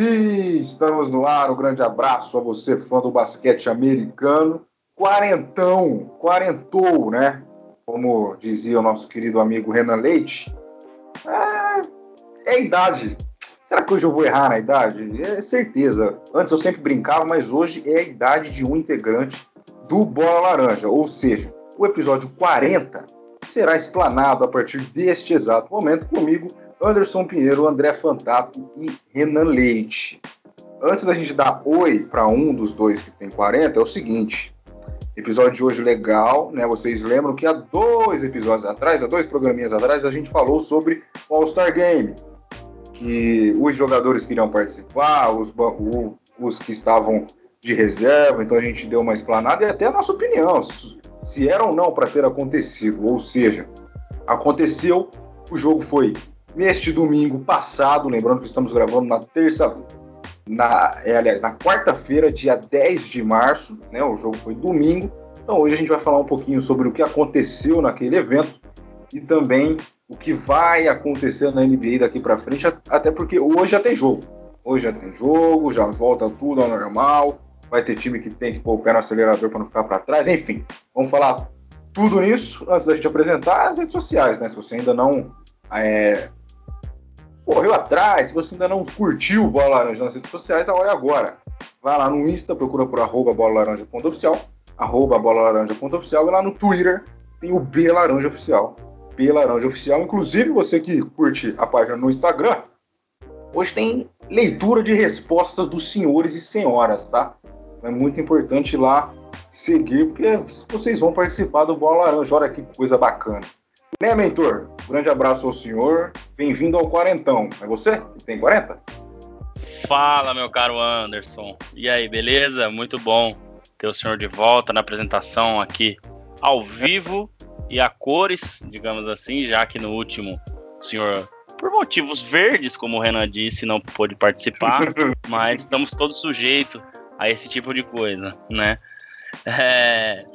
Sim, estamos no ar. Um grande abraço a você, fã do basquete americano. Quarentão, quarentou, né? Como dizia o nosso querido amigo Renan Leite. É, é a idade. Será que hoje eu vou errar na idade? É certeza. Antes eu sempre brincava, mas hoje é a idade de um integrante do Bola Laranja. Ou seja, o episódio 40 será explanado a partir deste exato momento comigo, Anderson Pinheiro, André Fantato e Renan Leite. Antes da gente dar oi para um dos dois que tem 40, é o seguinte: episódio de hoje legal, né? Vocês lembram que há dois episódios atrás, há dois programinhas atrás, a gente falou sobre o All-Star Game, que os jogadores queriam participar, os, os que estavam de reserva, então a gente deu uma explanada e até a nossa opinião, se era ou não para ter acontecido. Ou seja, aconteceu, o jogo foi neste domingo passado, lembrando que estamos gravando na terça, na, é, aliás, na quarta-feira, dia 10 de março, né? O jogo foi domingo. Então hoje a gente vai falar um pouquinho sobre o que aconteceu naquele evento e também o que vai acontecer na NBA daqui para frente, até porque hoje já tem jogo. Hoje já tem jogo, já volta tudo ao normal. Vai ter time que tem que pôr o pé no acelerador para não ficar para trás. Enfim, vamos falar tudo nisso antes da gente apresentar as redes sociais, né? Se você ainda não é, correu atrás, se você ainda não curtiu Bola Laranja nas redes sociais, a hora é agora. Vai lá no Insta, procura por arroba bolalaranja.oficial, arroba bolalaranja.oficial, e lá no Twitter tem o B Laranja Oficial. B Laranja Oficial, inclusive você que curte a página no Instagram, hoje tem leitura de respostas dos senhores e senhoras, tá? É muito importante lá seguir, porque vocês vão participar do Bola Laranja. Olha que coisa bacana. Né, mentor? Grande abraço ao senhor. Bem-vindo ao Quarentão. É você que tem 40? Fala, meu caro Anderson. E aí, beleza? Muito bom ter o senhor de volta na apresentação aqui ao vivo e a cores, digamos assim, já que no último o senhor, por motivos verdes, como o Renan disse, não pôde participar, mas estamos todos sujeitos a esse tipo de coisa, né? É,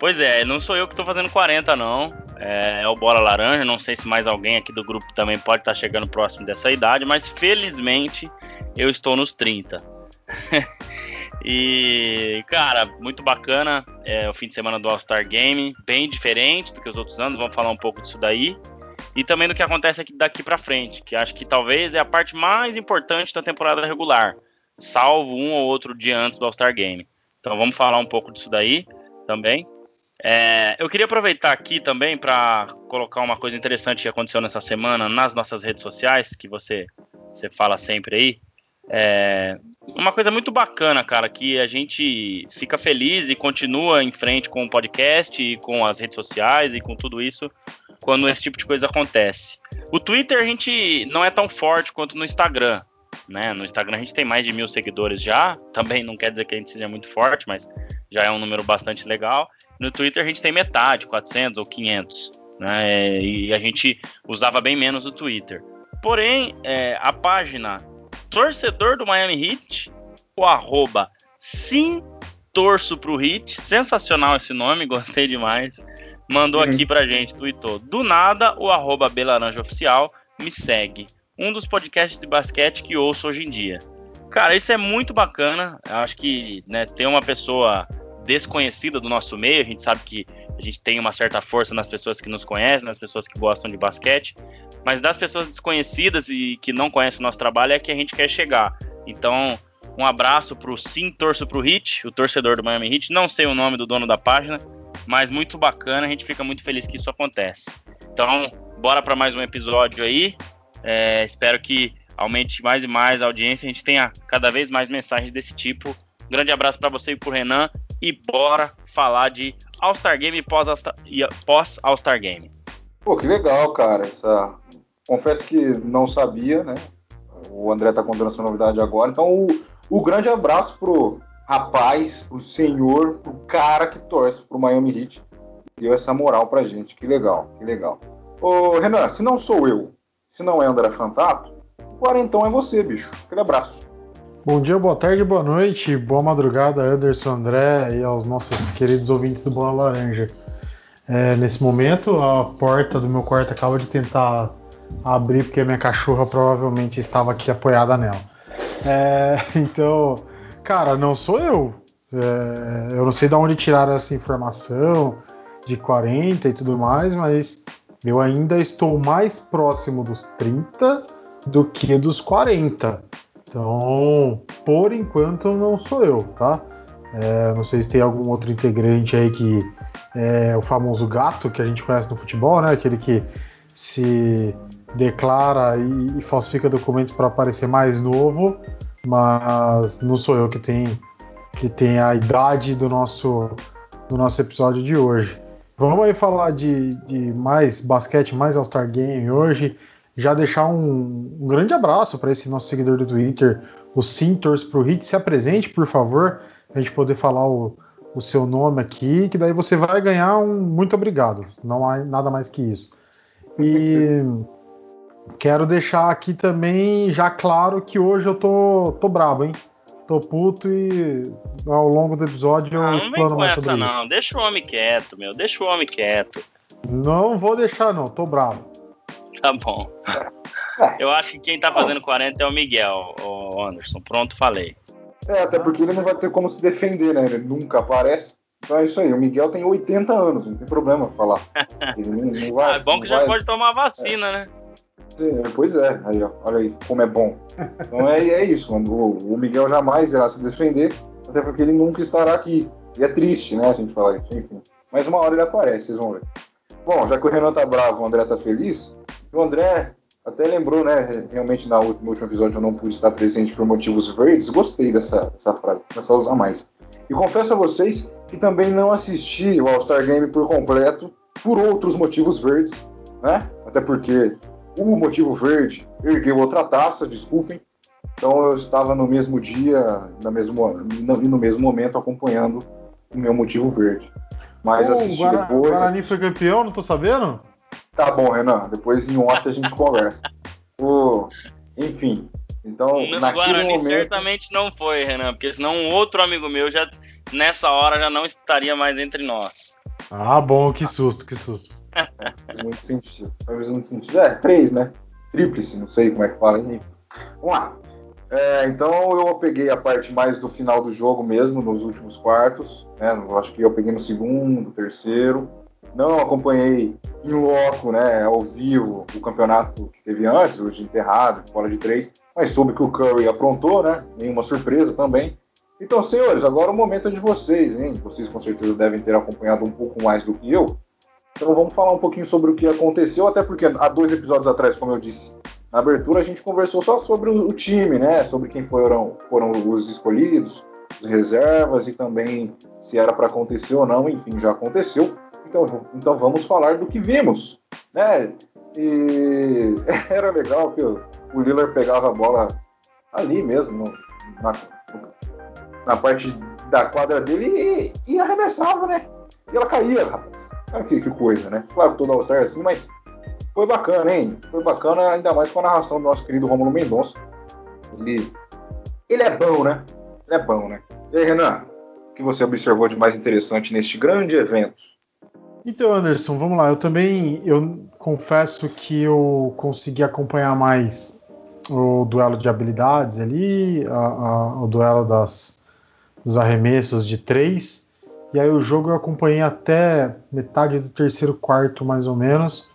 Pois é, não sou eu que estou fazendo 40, não. É, é, o Bola Laranja. Não sei se mais alguém aqui do grupo também pode estar tá chegando próximo dessa idade, mas felizmente eu estou nos 30. e, cara, muito bacana é, o fim de semana do All-Star Game, bem diferente do que os outros anos. Vamos falar um pouco disso daí. E também do que acontece aqui daqui para frente, que acho que talvez é a parte mais importante da temporada regular, salvo um ou outro dia antes do All-Star Game. Então vamos falar um pouco disso daí também. É, eu queria aproveitar aqui também para colocar uma coisa interessante que aconteceu nessa semana nas nossas redes sociais, que você, você fala sempre aí. É, uma coisa muito bacana, cara, que a gente fica feliz e continua em frente com o podcast e com as redes sociais e com tudo isso quando esse tipo de coisa acontece. O Twitter a gente não é tão forte quanto no Instagram. Né? No Instagram a gente tem mais de mil seguidores já. Também não quer dizer que a gente seja muito forte, mas já é um número bastante legal. No Twitter a gente tem metade, 400 ou 500, né? E a gente usava bem menos o Twitter. Porém, é, a página torcedor do Miami Heat, o arroba sim torço pro Heat, sensacional esse nome, gostei demais. Mandou uhum. aqui pra gente, tweetou. Do nada, o arroba Belaranja Oficial me segue. Um dos podcasts de basquete que ouço hoje em dia. Cara, isso é muito bacana. Acho que né, ter uma pessoa desconhecida do nosso meio. A gente sabe que a gente tem uma certa força nas pessoas que nos conhecem, nas pessoas que gostam de basquete, mas das pessoas desconhecidas e que não conhecem o nosso trabalho é que a gente quer chegar. Então, um abraço para o Sim Torço pro Hit, o torcedor do Miami Heat. Não sei o nome do dono da página, mas muito bacana. A gente fica muito feliz que isso acontece. Então, bora para mais um episódio aí. É, espero que aumente mais e mais a audiência. A gente tenha cada vez mais mensagens desse tipo. Um grande abraço para você e para o Renan e bora falar de All-Star Game e pós-All-Star Game. Pô, que legal, cara. Essa... Confesso que não sabia, né? O André tá contando essa novidade agora. Então, o, o grande abraço pro rapaz, pro senhor, pro cara que torce pro Miami Heat. Deu essa moral pra gente. Que legal, que legal. Ô, Renan, se não sou eu, se não é André Fantato, o quarentão é você, bicho. Aquele abraço. Bom dia, boa tarde, boa noite, boa madrugada, Anderson André e aos nossos queridos ouvintes do Bola Laranja. É, nesse momento, a porta do meu quarto acaba de tentar abrir porque a minha cachorra provavelmente estava aqui apoiada nela. É, então, cara, não sou eu. É, eu não sei de onde tiraram essa informação de 40 e tudo mais, mas eu ainda estou mais próximo dos 30 do que dos 40. Então, por enquanto, não sou eu, tá? É, não sei se tem algum outro integrante aí que é o famoso gato que a gente conhece no futebol, né? Aquele que se declara e, e falsifica documentos para parecer mais novo, mas não sou eu que tem que tem a idade do nosso do nosso episódio de hoje. Vamos aí falar de, de mais basquete, mais All-Star Game hoje. Já deixar um, um grande abraço para esse nosso seguidor do Twitter, o Sintors pro Hit. Se apresente, por favor, a gente poder falar o, o seu nome aqui, que daí você vai ganhar um muito obrigado. Não há nada mais que isso. E quero deixar aqui também já claro que hoje eu tô, tô brabo, hein? Tô puto e ao longo do episódio eu não, explano mais sobre essa, isso. Não, deixa o homem quieto, meu. Deixa o homem quieto. Não vou deixar, não. Tô bravo. Tá bom. Eu acho que quem tá fazendo 40 é o Miguel, o Anderson. Pronto, falei. É, até porque ele não vai ter como se defender, né? Ele nunca aparece. Então é isso aí. O Miguel tem 80 anos, não tem problema falar. Ele não, não vai, ah, é bom que já vai... pode tomar vacina, é. né? Pois é, aí, ó, olha aí como é bom. Então é, é isso, o, o, Miguel jamais irá se defender, até porque ele nunca estará aqui. E é triste, né, a gente falar isso, enfim. Mas uma hora ele aparece, vocês vão ver. Bom, já que o Renan tá bravo, o André tá feliz, o André até lembrou, né, realmente no último episódio eu não pude estar presente por motivos verdes, gostei dessa, dessa frase, começar a usar mais. E confesso a vocês que também não assisti o All-Star Game por completo, por outros motivos verdes, né, até porque o motivo verde ergueu outra taça, desculpem. Então eu estava no mesmo dia, na mesmo, e no mesmo momento acompanhando o meu motivo verde. Mas oh, assisti Guara, depois. O Guarani foi campeão, não tô sabendo? Tá bom, Renan. Depois em ontem a gente conversa. O, enfim. Então, no naquele Guarani momento... certamente não foi, Renan, porque senão um outro amigo meu já nessa hora já não estaria mais entre nós. Ah, bom, que susto, que susto. Faz muito sentido. Faz muito sentido. É, três, né? Tríplice, não sei como é que fala. Vamos lá. É, então eu peguei a parte mais do final do jogo mesmo, nos últimos quartos. Né? Eu acho que eu peguei no segundo, terceiro. Não acompanhei em loco, né, ao vivo, o campeonato que teve antes, o de enterrado, bola de três, mas soube que o Curry aprontou, né? Nenhuma surpresa também. Então, senhores, agora o momento é de vocês, hein? Vocês com certeza devem ter acompanhado um pouco mais do que eu. Então vamos falar um pouquinho sobre o que aconteceu, até porque há dois episódios atrás, como eu disse, na abertura a gente conversou só sobre o time, né? Sobre quem foram, foram os escolhidos, as reservas e também se era para acontecer ou não, enfim, já aconteceu. Então, então vamos falar do que vimos, né? E era legal que o Lillard pegava a bola ali mesmo, na, na parte da quadra dele e, e arremessava, né? E ela caía, rapaz. Que, que coisa, né? Claro que todo All-Star é assim, mas foi bacana, hein? Foi bacana, ainda mais com a narração do nosso querido Romulo Mendonça. Ele, ele é bom, né? Ele é bom, né? E aí, Renan, o que você observou de mais interessante neste grande evento? Então, Anderson, vamos lá. Eu também, eu confesso que eu consegui acompanhar mais o duelo de habilidades ali, a, a, o duelo das, dos arremessos de três. E aí o jogo eu acompanhei até metade do terceiro quarto, mais ou menos.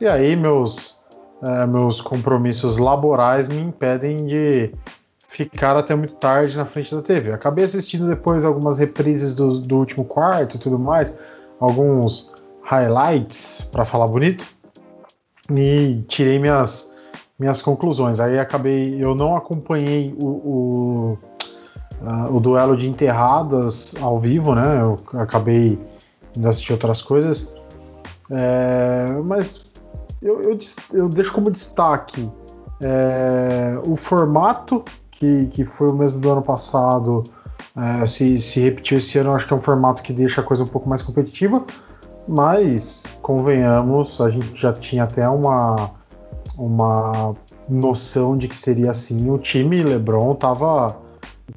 E aí meus, é, meus compromissos laborais me impedem de ficar até muito tarde na frente da TV. Acabei assistindo depois algumas reprises do, do último quarto e tudo mais, alguns highlights, para falar bonito, e tirei minhas, minhas conclusões. Aí acabei, eu não acompanhei o, o uh, o duelo de enterradas ao vivo, né? Eu acabei de assistir outras coisas. É, mas eu, eu, eu, deixo como destaque é, o formato, que, que foi o mesmo do ano passado, é, se, se repetiu esse ano, acho que é um formato que deixa a coisa um pouco mais competitiva, mas convenhamos, a gente já tinha até uma, uma noção de que seria assim. O time LeBron estava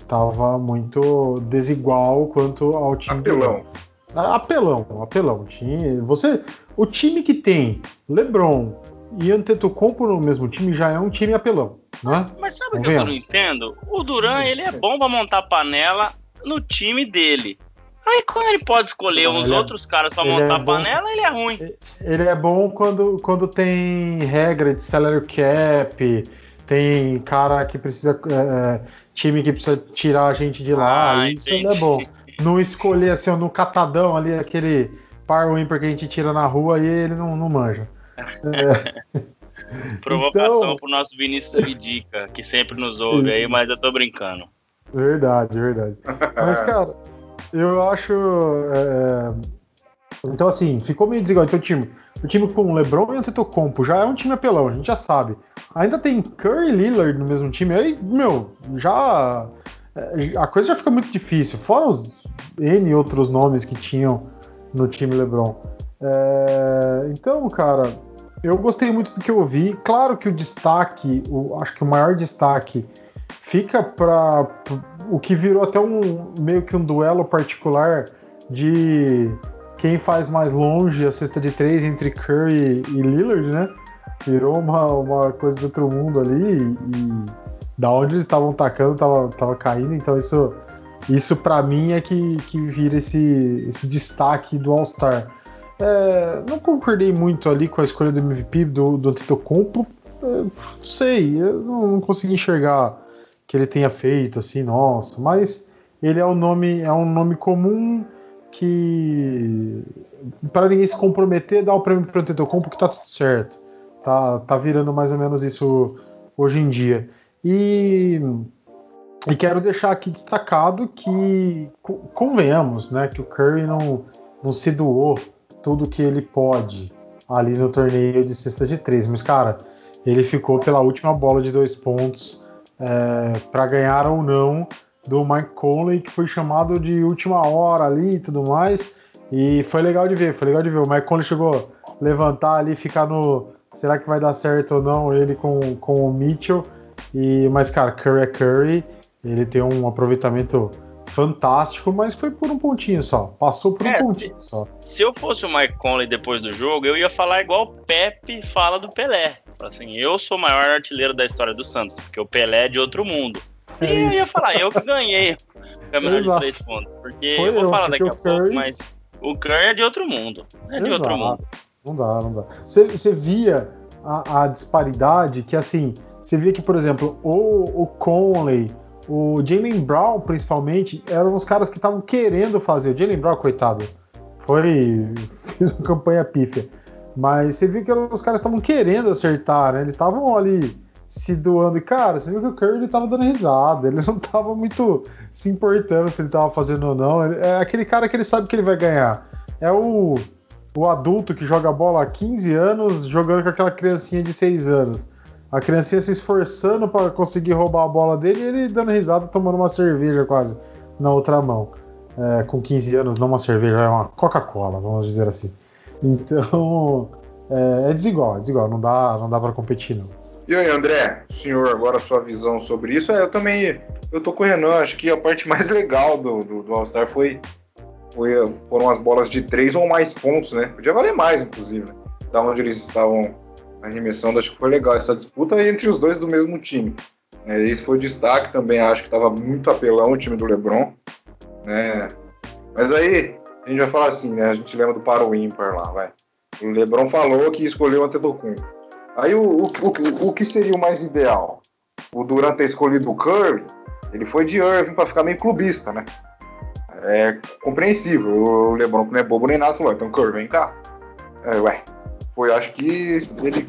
tava muito desigual quanto ao time apelão. Do... Apelão, apelão. Time, você, o time que tem LeBron e Antetokounmpo no mesmo time já é um time apelão. Mas sabe o que eu não entendo? O Duran, ele é bom pra montar panela no time dele. Aí quando ele pode escolher uns é- outros caras pra montar é panela, ele é ruim. Ele é bom quando, quando tem regra de salary cap, tem cara que precisa. É, é time que precisa tirar a gente de lá. Ah, isso ele é bom. Não escolher assim, no catadão ali, aquele par ímpar que a gente tira na rua e ele não, não manja. É. Provocação então... pro nosso Vinícius Vidica, que sempre nos ouve aí, mas eu tô brincando. Verdade, verdade. Mas, cara, eu acho. É... Então, assim, ficou meio desigual. Então, o time, o time com o LeBron e o Antetokounmpo já é um time apelão, a gente já sabe. Ainda tem Curry e Lillard no mesmo time, aí, meu, já. É, a coisa já fica muito difícil. Fora os N outros nomes que tinham no time LeBron. É... Então, cara, eu gostei muito do que eu ouvi. Claro que o destaque, o, acho que o maior destaque fica para o que virou até um meio que um duelo particular de quem faz mais longe a cesta de três entre Curry e Lillard, né? Virou uma, uma coisa do outro mundo ali e, da onde eles estavam tacando tava, tava caindo, então isso isso para mim é que, que vira esse, esse destaque do All-Star. É, não concordei muito ali com a escolha do MVP do, do Antetokounmpo. É, não sei, eu não, não, consegui enxergar que ele tenha feito assim, nossa. Mas ele é um nome, é um nome comum que para ninguém se comprometer, dá o prêmio para o Antetokounmpo que tá tudo certo. Tá, tá virando mais ou menos isso hoje em dia. E, e quero deixar aqui destacado que convenhamos, né, que o Curry não, não se doou tudo que ele pode ali no torneio de cesta de três. Mas, cara, ele ficou pela última bola de dois pontos é, para ganhar ou não do Mike Conley, que foi chamado de última hora ali e tudo mais. E foi legal de ver, foi legal de ver. O Mike Conley chegou a levantar ali, ficar no. Será que vai dar certo ou não ele com, com o Mitchell? E, mas, cara, Curry é Curry. Ele tem um aproveitamento fantástico, mas foi por um pontinho só. Passou por um é, pontinho só. Se eu fosse o Mike Conley depois do jogo, eu ia falar igual o Pepe fala do Pelé. Assim, eu sou o maior artilheiro da história do Santos, porque o Pelé é de outro mundo. É e eu ia falar, eu que ganhei o campeonato de três pontos. Porque Foi eu vou eu, falar daqui a Curry... pouco, mas o Curry é de outro mundo. É de Exato. outro mundo. Não dá, não dá. Você, você via a, a, disparidade que, assim, você via que, por exemplo, o, o Conley o Jalen Brown, principalmente, eram os caras que estavam querendo fazer. O Jalen Brown, coitado, foi. fez uma campanha pífia. Mas você viu que os caras estavam querendo acertar, né? Eles estavam ali se doando. E, cara, você viu que o Curry ele tava dando risada. Ele não tava muito se importando se ele tava fazendo ou não. É aquele cara que ele sabe que ele vai ganhar. É o, o adulto que joga bola há 15 anos jogando com aquela criancinha de 6 anos a criancinha se esforçando para conseguir roubar a bola dele e ele dando risada, tomando uma cerveja quase na outra mão. É, com 15 anos, não uma cerveja, é uma Coca-Cola, vamos dizer assim. Então, é, é, desigual, é desigual, não dá, não dá para competir não. E aí, André, senhor, agora sua visão sobre isso. É, eu também, eu tô com o Renan, acho que a parte mais legal do, do, do All-Star foi, foi, foram as bolas de três ou mais pontos, né? Podia valer mais, inclusive, né? da onde eles estavam arremessando, acho que foi legal essa disputa entre os dois do mesmo time. É, esse foi o destaque também, acho que estava muito apelão o time do LeBron. Né? Mas aí, a gente vai falar assim, né? A gente lembra do Paro ímpar lá, vai. O LeBron falou que escolheu o Antetokounmpo. Aí o, o, o, o que seria o mais ideal? O Durant ter escolhido o Curry, ele foi de Irving para ficar meio clubista, né? É compreensível. O LeBron não é bobo nem nada, falou, então Curry, vem cá. É, ué, foi, acho que ele,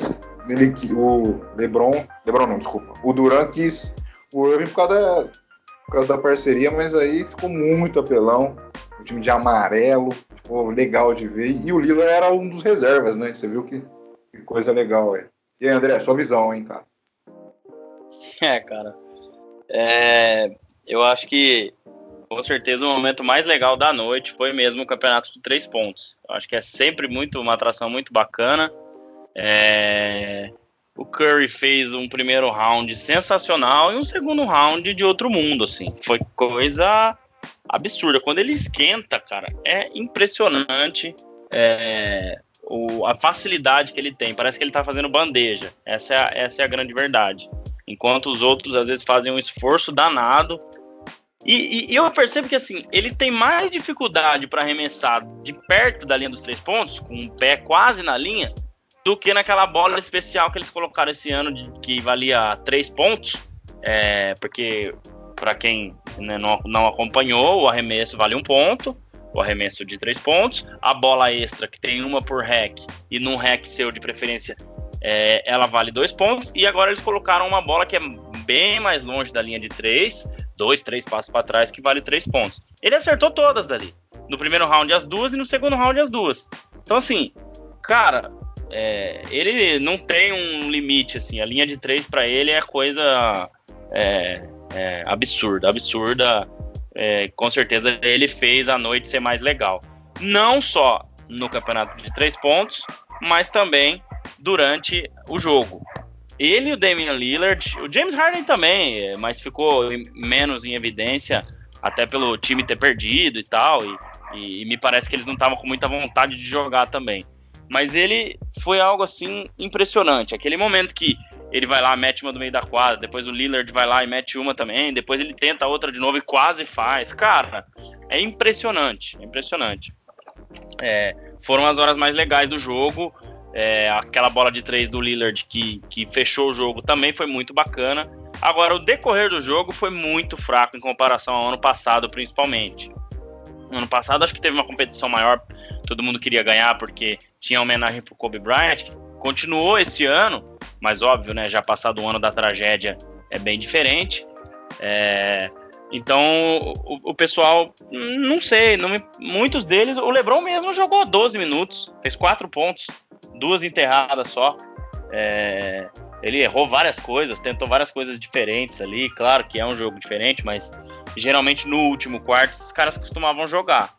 ele o LeBron, LeBron não, desculpa, o Durant quis o Irving por causa, da, por causa da parceria, mas aí ficou muito apelão, o time de amarelo, ficou legal de ver, e o Lillard era um dos reservas, né, você viu que, que coisa legal, é. E aí, André, sua visão, hein, cara? É, cara, é, eu acho que com certeza o momento mais legal da noite foi mesmo o campeonato de três pontos. Eu acho que é sempre muito uma atração muito bacana. É... O Curry fez um primeiro round sensacional e um segundo round de outro mundo, assim. Foi coisa absurda. Quando ele esquenta, cara, é impressionante é... o... a facilidade que ele tem. Parece que ele tá fazendo bandeja. Essa é a, essa é a grande verdade. enquanto os outros às vezes fazem um esforço danado. E, e eu percebo que assim, ele tem mais dificuldade para arremessar de perto da linha dos três pontos, com o pé quase na linha, do que naquela bola especial que eles colocaram esse ano, de, que valia três pontos. É, porque, para quem né, não, não acompanhou, o arremesso vale um ponto o arremesso de três pontos, a bola extra, que tem uma por hack, e num hack seu de preferência, é, ela vale dois pontos, e agora eles colocaram uma bola que é bem mais longe da linha de três, dois, três passos para trás, que vale três pontos. Ele acertou todas dali. No primeiro round as duas e no segundo round as duas. Então, assim, cara, é, ele não tem um limite, assim. A linha de três para ele é coisa é, é, absurda, absurda é, com certeza ele fez a noite ser mais legal. Não só no campeonato de três pontos, mas também durante o jogo. Ele e o Damian Lillard, o James Harden também, é, mas ficou menos em evidência, até pelo time ter perdido e tal, e, e, e me parece que eles não estavam com muita vontade de jogar também. Mas ele foi algo assim impressionante. Aquele momento que ele vai lá, mete uma do meio da quadra, depois o Lillard vai lá e mete uma também, depois ele tenta outra de novo e quase faz. Cara, é impressionante, é impressionante. É, foram as horas mais legais do jogo. É, aquela bola de três do Lillard que, que fechou o jogo também foi muito bacana. Agora, o decorrer do jogo foi muito fraco em comparação ao ano passado, principalmente. No ano passado, acho que teve uma competição maior, todo mundo queria ganhar porque tinha homenagem pro Kobe Bryant. Continuou esse ano, mas óbvio, né? Já passado o ano da tragédia é bem diferente. É, então o, o, pessoal, não sei, não muitos deles, o LeBron mesmo jogou 12 minutos, fez 4 pontos, duas enterradas só. É, ele errou várias coisas, tentou várias coisas diferentes ali. Claro que é um jogo diferente, mas geralmente no último quarto esses caras costumavam jogar.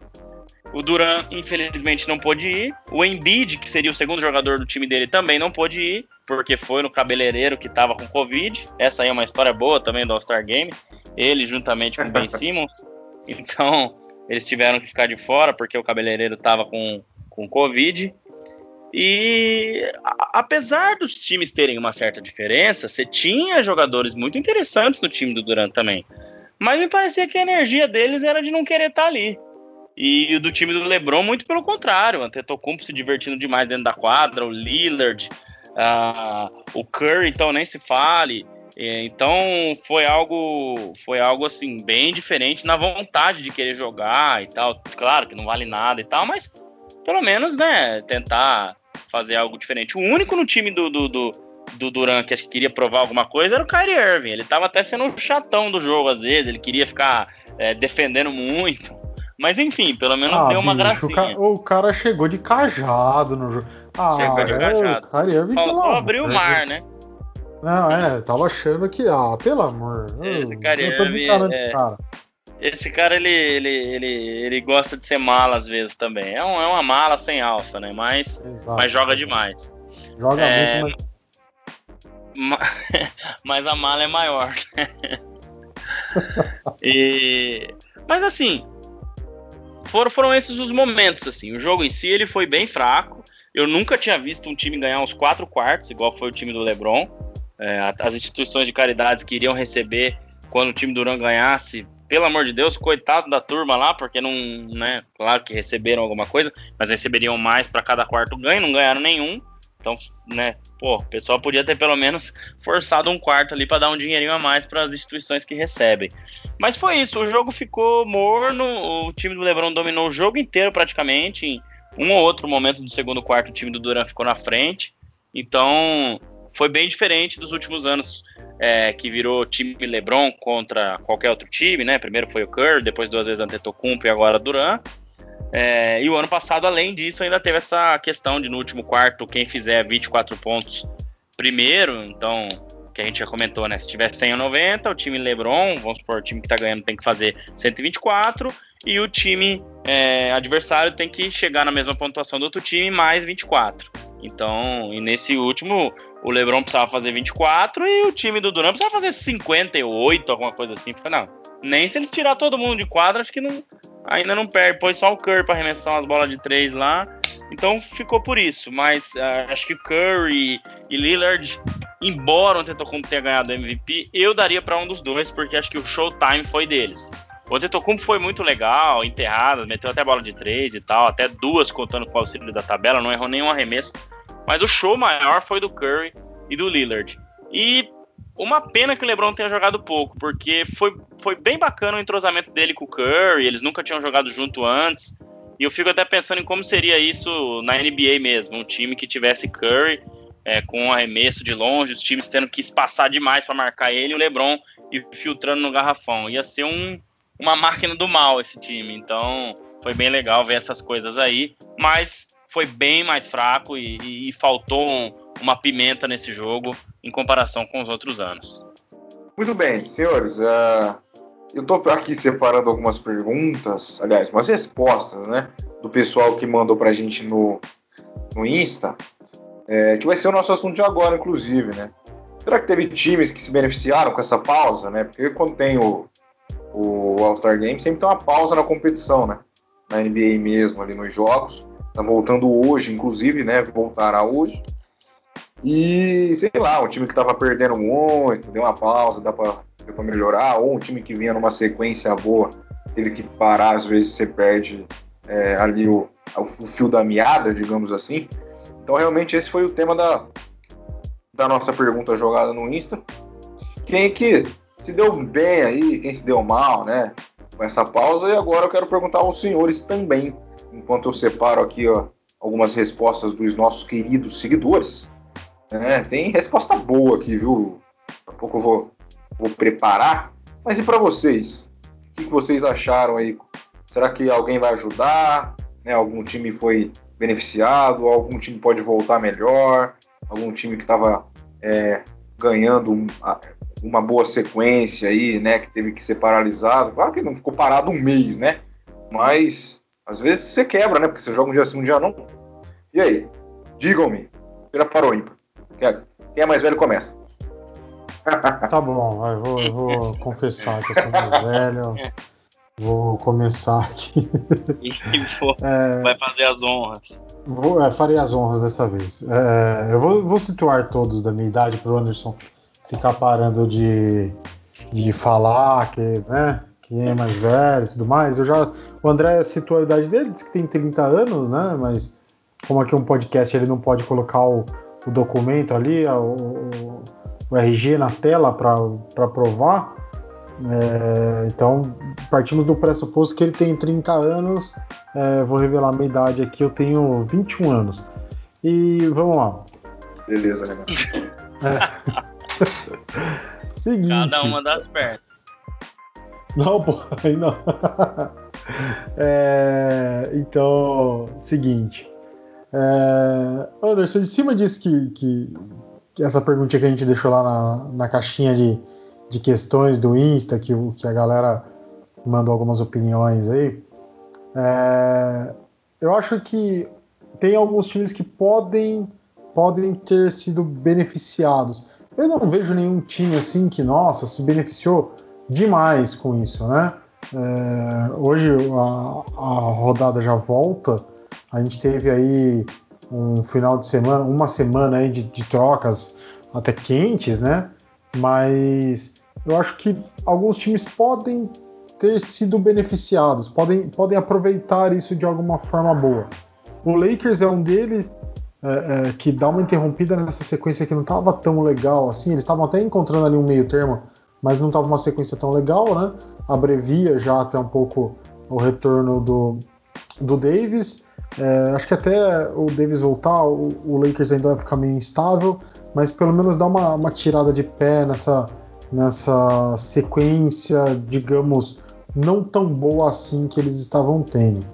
O Duran, infelizmente, não pôde ir. O Embiid, que seria o segundo jogador do time dele, também não pôde ir, porque foi no cabeleireiro que estava com Covid. Essa aí é uma história boa também do All-Star Game. Ele, juntamente com o Ben Simmons. Então, eles tiveram que ficar de fora, porque o cabeleireiro estava com, com Covid. E apesar dos times terem uma certa diferença, você tinha jogadores muito interessantes no time do Durant também. Mas me parecia que a energia deles era de não querer estar tá ali. E do time do LeBron, muito pelo contrário. O Antetokounmpo se divertindo demais dentro da quadra, o Lillard, uh, o Curry, então nem se fale. Então foi algo, foi algo assim bem diferente na vontade de querer jogar e tal. Claro que não vale nada e tal, mas pelo menos, né, tentar fazer algo diferente. O único no time do, do, do, do Duran que acho que queria provar alguma coisa era o Kyrie Irving. Ele tava até sendo um chatão do jogo às vezes, ele queria ficar é, defendendo muito. Mas enfim, pelo menos ah, deu uma bicho, gracinha. O, cara chegou de cajado no jogo. Ah, chegou de é, cajado. O cara Faltou abrir o mar, né? Não, é, tava achando que, ah, pelo amor. Esse cara, eu tô é, esse cara. Esse cara, ele, ele, ele, ele gosta de ser mala às vezes também. É, um, é uma mala sem alça, né? Mas, mas joga demais. Joga é, muito, mas... mas a mala é maior. e... Mas assim, foram, foram esses os momentos, assim. O jogo em si, ele foi bem fraco. Eu nunca tinha visto um time ganhar uns quatro quartos, igual foi o time do LeBron. É, as instituições de caridades que iriam receber quando o time do Duran ganhasse, pelo amor de Deus, coitado da turma lá, porque não, né, claro que receberam alguma coisa, mas receberiam mais para cada quarto ganho, não ganharam nenhum. Então, né, pô, o pessoal podia ter pelo menos forçado um quarto ali para dar um dinheirinho a mais para as instituições que recebem. Mas foi isso, o jogo ficou morno, o time do LeBron dominou o jogo inteiro praticamente. Em um ou outro momento do segundo quarto, o time do Duran ficou na frente. Então, foi bem diferente dos últimos anos, é, que virou time LeBron contra qualquer outro time, né? Primeiro foi o Curry, depois duas vezes Antetokounmpo e agora Duran. É, e o ano passado, além disso, ainda teve essa questão de no último quarto quem fizer 24 pontos primeiro, então que a gente já comentou, né? Se tiver 100 ou 90, o time LeBron, vamos supor, o time que tá ganhando tem que fazer 124 e o time é, adversário tem que chegar na mesma pontuação do outro time mais 24. Então, e nesse último, o LeBron precisava fazer 24 e o time do Durant precisava fazer 58, alguma coisa assim. Falei, não, nem se eles tirar todo mundo de quadra, acho que não, ainda não perde. Pôs só o Curry para arremessar umas bolas de três lá. Então ficou por isso. Mas uh, acho que Curry e Lillard embora o Antetokounmpo tenha ganhado o MVP, eu daria para um dos dois, porque acho que o showtime foi deles. O Antetokounmpo foi muito legal, enterrado, meteu até bola de três e tal, até duas contando com o auxílio da tabela, não errou nenhum arremesso. Mas o show maior foi do Curry e do Lillard. E uma pena que o LeBron tenha jogado pouco, porque foi, foi bem bacana o entrosamento dele com o Curry, eles nunca tinham jogado junto antes. E eu fico até pensando em como seria isso na NBA mesmo, um time que tivesse Curry é, com um arremesso de longe, os times tendo que espaçar demais para marcar ele, e o LeBron filtrando no garrafão. Ia ser um, uma máquina do mal esse time. Então foi bem legal ver essas coisas aí, mas foi bem mais fraco e, e, e faltou um, uma pimenta nesse jogo em comparação com os outros anos. Muito bem, senhores. Uh, eu estou aqui separando algumas perguntas, aliás, umas respostas, né, do pessoal que mandou para a gente no, no Insta é, que vai ser o nosso assunto de agora, inclusive, né? Será que teve times que se beneficiaram com essa pausa, né? Porque quando tem o, o All-Star Game, sempre tem uma pausa na competição, né? Na NBA mesmo, ali nos jogos. Tá voltando hoje, inclusive, né? Voltará hoje. E, sei lá, um time que tava perdendo muito, deu uma pausa, dá dá pra melhorar. Ou um time que vinha numa sequência boa, teve que parar, às vezes você perde é, ali o, o fio da meada, digamos assim. Então, realmente, esse foi o tema da, da nossa pergunta jogada no Insta. Quem que se deu bem aí, quem se deu mal, né? Com essa pausa. E agora eu quero perguntar aos senhores também, enquanto eu separo aqui ó, algumas respostas dos nossos queridos seguidores. É, tem resposta boa aqui, viu? Daqui a pouco eu vou, vou preparar. Mas e para vocês? O que, que vocês acharam aí? Será que alguém vai ajudar? Né? Algum time foi beneficiado, algum time pode voltar melhor, algum time que estava é, ganhando uma boa sequência aí, né, que teve que ser paralisado. Claro que não ficou parado um mês, né? Mas às vezes você quebra, né? Porque você joga um dia sim, um dia não. E aí? Digam-me. Vira para o ímpar. Quem é mais velho começa. Tá bom, eu vou, eu vou confessar que eu sou mais velho. Vou começar aqui. é, vai fazer as honras. Vou, é, farei as honras dessa vez. É, eu vou, vou, situar todos da minha idade para o Anderson ficar parando de, de falar que, né, quem é mais velho e tudo mais. Eu já, o André citou a idade dele, disse que tem 30 anos, né? Mas como aqui é um podcast, ele não pode colocar o, o documento ali, o, o, RG na tela para provar. É, então, partimos do pressuposto que ele tem 30 anos. É, vou revelar a minha idade aqui, eu tenho 21 anos. E vamos lá. Beleza, legal. É. Seguinte. Cada uma das pernas. Não, pô, aí não. é, então, seguinte. É, Anderson, em cima disso que, que, que, essa pergunta que a gente deixou lá na, na caixinha de de questões do Insta, que, que a galera mandou algumas opiniões aí. É, eu acho que tem alguns times que podem, podem ter sido beneficiados. Eu não vejo nenhum time assim que, nossa, se beneficiou demais com isso, né? É, hoje a, a, rodada já volta, a gente teve aí um final de semana, uma semana aí de, de trocas até quentes, né? Mas eu acho que alguns times podem ter sido beneficiados, podem, podem aproveitar isso de alguma forma boa. O Lakers é um deles é, é, que dá uma interrompida nessa sequência que não estava tão legal assim. Eles estavam até encontrando ali um meio termo, mas não estava uma sequência tão legal, né? Abrevia já até um pouco o retorno do, do Davis. É, acho que até o Davis voltar, o, o, Lakers ainda vai ficar meio instável, mas pelo menos dá uma, uma tirada de pé nessa, nessa sequência, digamos, não tão boa assim que eles estavam tendo.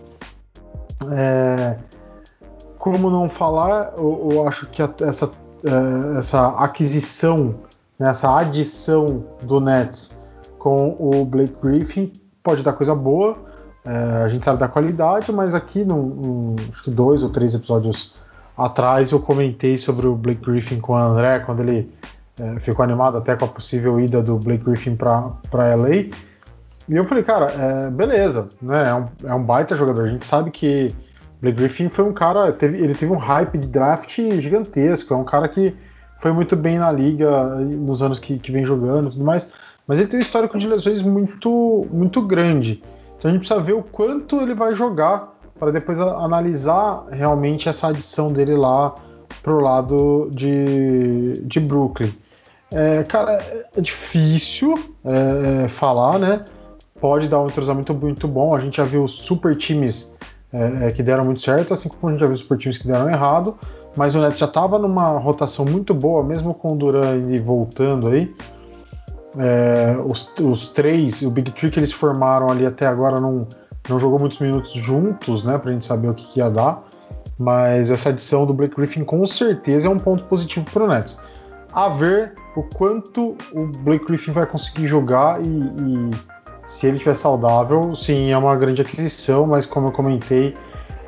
É, como não falar, eu, eu acho que a, essa, é, essa aquisição, né, essa adição do Nets com o Blake Griffin pode dar coisa boa. É, a gente sabe da qualidade, mas aqui, num, num, acho que dois ou três episódios atrás, eu comentei sobre o Blake Griffin com o André, quando ele é, ficou animado até com a possível ida do Blake Griffin para LA. E eu falei, cara, é, beleza, né? É um, é um, baita jogador. A gente sabe que Blake Griffin foi um cara, teve, ele teve um hype de draft gigantesco. É um cara que foi muito bem na liga nos anos que, que vem jogando e tudo mais, mas ele tem um histórico de lesões muito, muito grande. Então a gente precisa ver o quanto ele vai jogar para depois analisar realmente essa adição dele lá pro lado de, de Brooklyn. É, cara, é difícil é, falar, né? Pode dar um entrosamento muito bom. A gente já viu super times é, é que deram muito certo, assim como a gente já viu super times que deram errado. Mas o Nets já estava numa rotação muito boa, mesmo com o Duran voltando aí. É, os, os, três, o Big que eles formaram ali até agora não, não jogou muitos minutos juntos, né? Pra gente saber o que, que ia dar. Mas essa adição do Blake Griffin com certeza é um ponto positivo para o Nets. A ver o quanto o Blake Griffin vai conseguir jogar e, e se ele estiver saudável, sim, é uma grande aquisição, mas como eu comentei,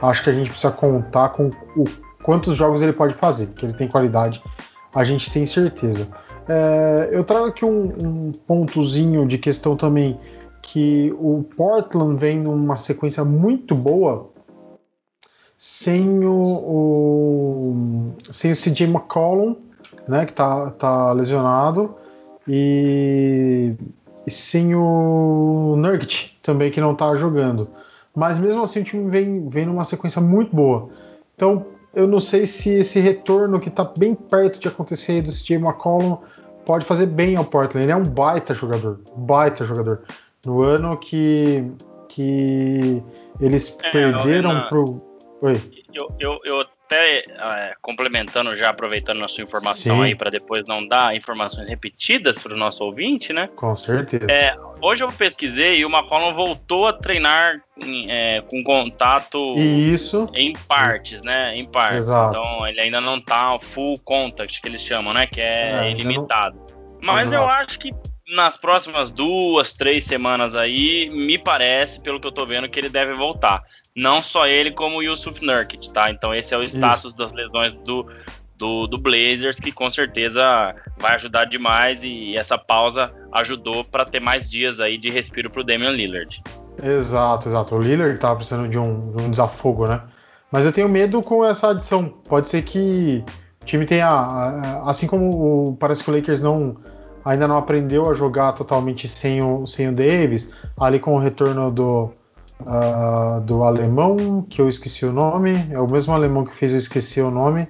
acho que a gente precisa contar com o quantos jogos ele pode fazer, que ele tem qualidade, a gente tem certeza. É, eu trago aqui um, um, pontozinho de questão também que o Portland vem numa sequência muito boa sem o, o sem o CJ McCollum, né, que tá, tá lesionado, e, e sem o Nurkic também que não tá jogando. Mas mesmo assim o time vem, vem numa sequência muito boa. Então eu não sei se esse retorno que está bem perto de acontecer do CJ McCollum pode fazer bem ao Portland. Ele é um baita jogador, baita jogador. No ano que, que eles é, perderam pro. Oi. Eu, eu, eu até é, complementando já, aproveitando a sua informação Sim. aí, para depois não dar informações repetidas para o nosso ouvinte, né? Com certeza. É, hoje eu pesquisei e o McCollum voltou a treinar em, é, com contato Isso. em partes, né? Em partes. Exato. Então ele ainda não tá full contact, que eles chamam, né? Que é, é ilimitado. Mas eu acho que nas próximas duas, três semanas aí, me parece, pelo que eu tô vendo, que ele deve voltar. Não só ele, como o Yusuf Nurkic, tá? Então esse é o status Isso. das lesões do, do, do, Blazers, que com certeza vai ajudar demais e essa pausa ajudou para ter mais dias aí de respiro pro Damian Lillard. Exato, exato. O Lillard tá precisando de um, de um desafogo, né? Mas eu tenho medo com essa adição. Pode ser que o time tenha, assim como parece que o Lakers não ainda não aprendeu a jogar totalmente sem o, sem o Davis, ali com o retorno do, uh, do alemão, que eu esqueci o nome, é o mesmo alemão que fez eu esquecer o nome,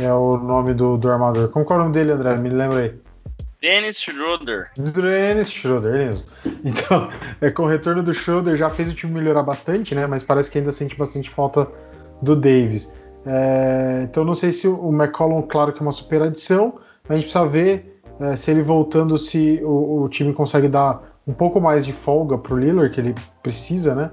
é o nome do, do armador. Como é o nome dele, André? Me lembra aí. Dennis Schroeder. Dennis Schroeder, é mesmo. Então, é, com o retorno do Schroeder já fez o time melhorar bastante, né? Mas parece que ainda sente bastante falta do Davis. É, então, não sei se o McCollum, claro que é uma super adição, mas a gente precisa ver é, se ele voltando, se o, o, time consegue dar um pouco mais de folga para o Lillard, que ele precisa, né?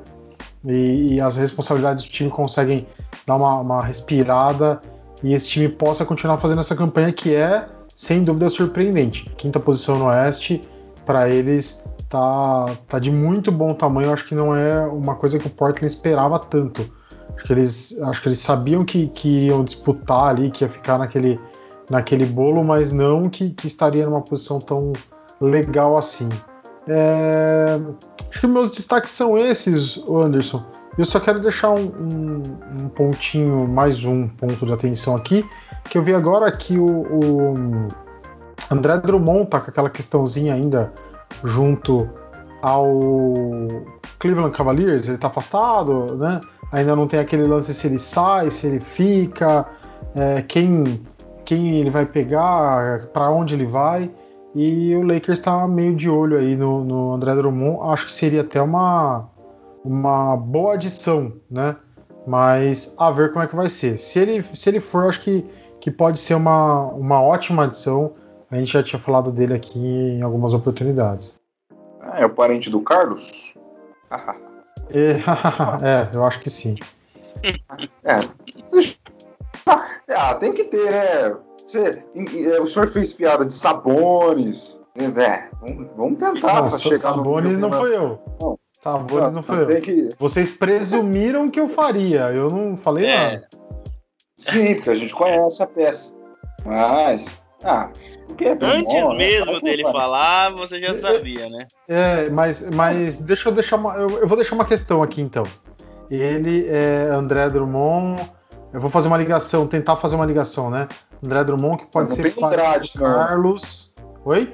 E, e, as responsabilidades do time conseguem dar uma, uma, respirada e esse time possa continuar fazendo essa campanha que é, sem dúvida, surpreendente. Quinta posição no Oeste, para eles, tá, tá de muito bom tamanho. Acho que não é uma coisa que o Portland esperava tanto. Acho que eles, acho que eles sabiam que, que iriam disputar ali, que ia ficar naquele naquele bolo, mas não que, que estaria numa posição tão legal assim. É, acho que meus destaques são esses, Anderson. Eu só quero deixar um, um, um, pontinho, mais um ponto de atenção aqui, que eu vi agora que o, o André Drummond tá com aquela questãozinha ainda junto ao Cleveland Cavaliers, ele tá afastado, né? Ainda não tem aquele lance se ele sai, se ele fica, é, quem quem ele vai pegar, para onde ele vai. E o Lakers está meio de olho aí no, no, André Drummond. Acho que seria até uma, uma boa adição, né? Mas a ver como é que vai ser. Se ele, se ele for, acho que, que pode ser uma, uma ótima adição. A gente já tinha falado dele aqui em algumas oportunidades. Ah, é o parente do Carlos? é, é, eu acho que sim. É. ah, tem que ter, né? Você, é, o senhor fez piada de Sabones. Né? Vamos tentar não, chegar Sabones no. Sabones não foi eu. Não. Sabones não, não foi eu. Que... Vocês presumiram que eu faria. Eu não falei é. nada. Sim, porque a gente conhece a peça. Mas. Ah, é Antes bom, né? mesmo né? dele falar, você já sabia, né? É, mas, mas deixa eu deixar uma. Eu, eu vou deixar uma questão aqui então. Ele é André Drummond eu vou fazer uma ligação, tentar fazer uma ligação, né? André Drummond que pode não ser tem Andrade, Carlos. Não. Oi?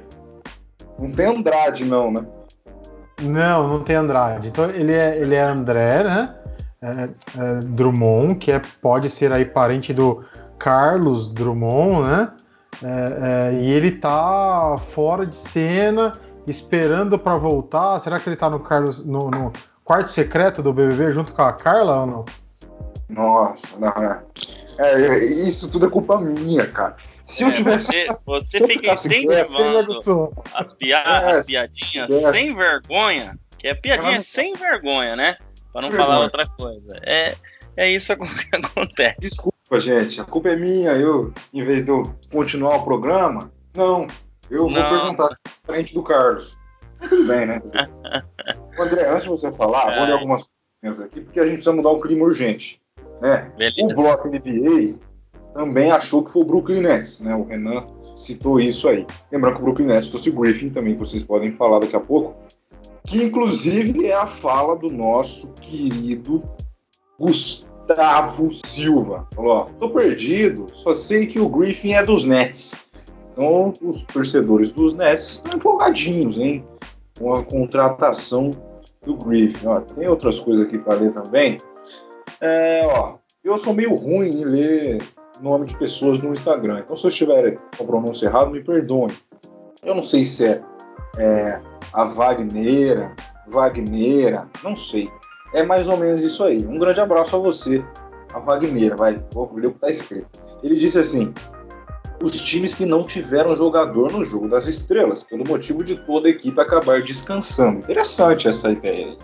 Não tem Andrade, não, né? Não, não tem Andrade. Então ele é, ele é André, né? É, é, Drummond, que é, pode ser aí parente do Carlos Drummond, né? É, é e ele tá fora de cena, esperando para voltar. Será que ele tá no Carlos no, no, quarto secreto do BBB junto com a Carla ou não? Nossa, não, é. é isso tudo é culpa minha, cara. Se eu é, tivesse. Você, você se fica incentivando as, pia é, as piadinhas é. sem vergonha, que é piadinha não... sem vergonha, né? Pra não vergonha. falar outra coisa. É, é isso que acontece. Desculpa, gente. A culpa é minha. Eu, em vez de eu continuar o programa, não. Eu não. vou perguntar frente do Carlos. Tudo bem, né? André, antes de você falar, vou ler algumas coisas aqui, porque a gente precisa mudar um clima urgente. Né? O bloco NBA também achou que foi o Brooklyn Nets, né? O Renan citou isso aí. Lembrando que o Brooklyn Nets trouxe o Griffin também, que vocês podem falar daqui a pouco, que inclusive é a fala do nosso querido Gustavo Silva. Falou, ó, tô perdido, só sei que o Griffin é dos Nets. Então, os torcedores dos Nets estão empolgadinhos, hein? Com a contratação do Griffin. Ó, tem outras coisas aqui para ler também. É, ó, eu sou meio ruim em ler nome de pessoas no Instagram. Então, se eu estiver com a pronúncia errada, me perdoe. Eu não sei se é, é a Wagneira, Wagneira, não sei. É mais ou menos isso aí. Um grande abraço a você, a Wagneira. Vai, vou ler o que está escrito. Ele disse assim: os times que não tiveram jogador no jogo das estrelas, pelo motivo de toda a equipe acabar descansando. Interessante essa ideia aí.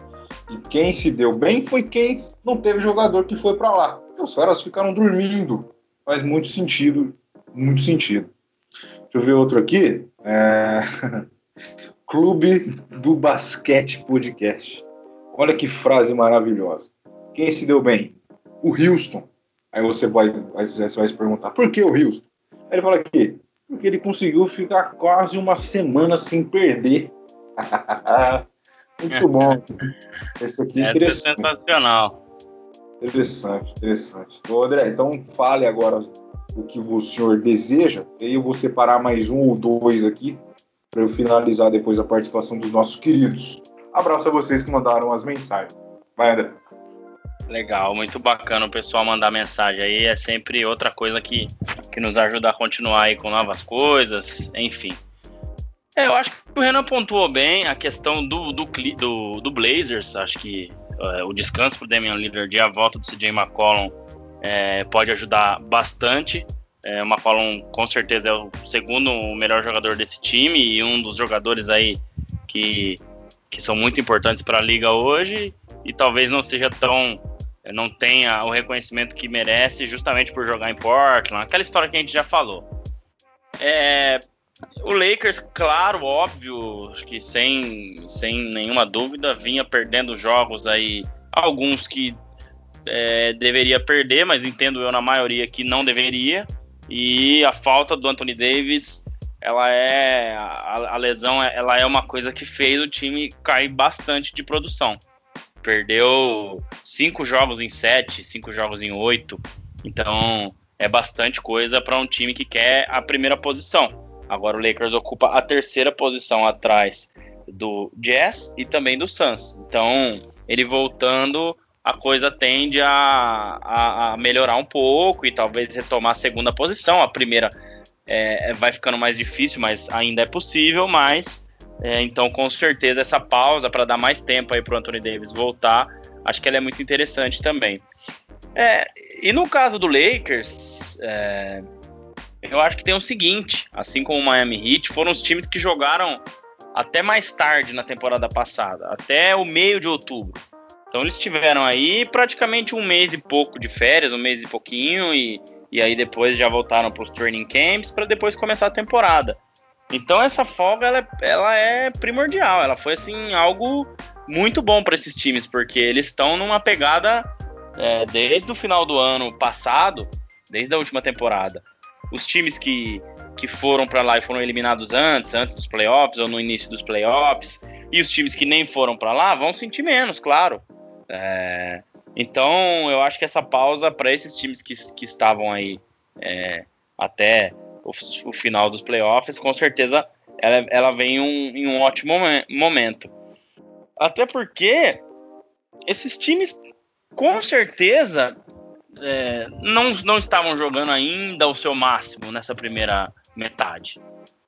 E quem se deu bem foi quem não teve jogador que foi para lá. Os caras ficaram dormindo faz muito sentido, muito sentido. Deixa eu ver outro aqui. É... Clube do Basquete Podcast. Olha que frase maravilhosa. Quem se deu bem? O Houston. Aí você vai, você vai se perguntar, por que o Houston? Aí ele fala aqui, porque ele conseguiu ficar quase uma semana sem perder. Muito bom. Esse aqui é, é interessante. sensacional. Interessante, interessante. Ô, André, então fale agora o que o senhor deseja, e aí eu vou separar mais um ou dois aqui para eu finalizar depois a participação dos nossos queridos. Abraço a vocês que mandaram as mensagens. Vai, André. Legal, muito bacana o pessoal mandar mensagem aí. É sempre outra coisa que, que nos ajuda a continuar aí com novas coisas, enfim. É, eu acho que o Renan pontuou bem a questão do, do, do, do Blazers. Acho que é, o descanso para Damian Lillard e a volta do CJ McCollum é, pode ajudar bastante. É, o McCollum com certeza é o segundo melhor jogador desse time e um dos jogadores aí que, que são muito importantes para a liga hoje e talvez não seja tão não tenha o reconhecimento que merece justamente por jogar em Portland, aquela história que a gente já falou. É, o Lakers, claro, óbvio, que sem, sem nenhuma dúvida, vinha perdendo jogos aí, alguns que é, deveria perder, mas entendo eu na maioria que não deveria. E a falta do Anthony Davis, ela é a, a lesão, ela é uma coisa que fez o time cair bastante de produção. Perdeu cinco jogos em sete, cinco jogos em oito. Então é bastante coisa para um time que quer a primeira posição. Agora o Lakers ocupa a terceira posição atrás do Jazz e também do Suns. Então, ele voltando, a coisa tende a, a, a melhorar um pouco e talvez retomar a segunda posição. A primeira é, é vai ficando mais difícil, mas ainda é possível. Mas é, então, com certeza, essa pausa para dar mais tempo aí para o Anthony Davis voltar, acho que ela é muito interessante também. É, e no caso do Lakers, é, eu acho que tem o seguinte, assim como o Miami Heat, foram os times que jogaram até mais tarde na temporada passada, até o meio de outubro. Então eles tiveram aí praticamente um mês e pouco de férias, um mês e pouquinho, e, e aí depois já voltaram para os training camps para depois começar a temporada. Então essa folga ela, é, ela é primordial, ela foi assim algo muito bom para esses times, porque eles estão numa pegada é, desde o final do ano passado, desde a última temporada os times que, que foram para lá e foram eliminados antes, antes dos playoffs ou no início dos playoffs, e os times que nem foram para lá vão sentir menos, claro. É, então, eu acho que essa pausa para esses times que, que estavam aí é, até o, o final dos playoffs, com certeza ela, ela vem um, em um ótimo momento. Até porque esses times, com certeza, é, não, não estavam jogando ainda o seu máximo nessa primeira metade.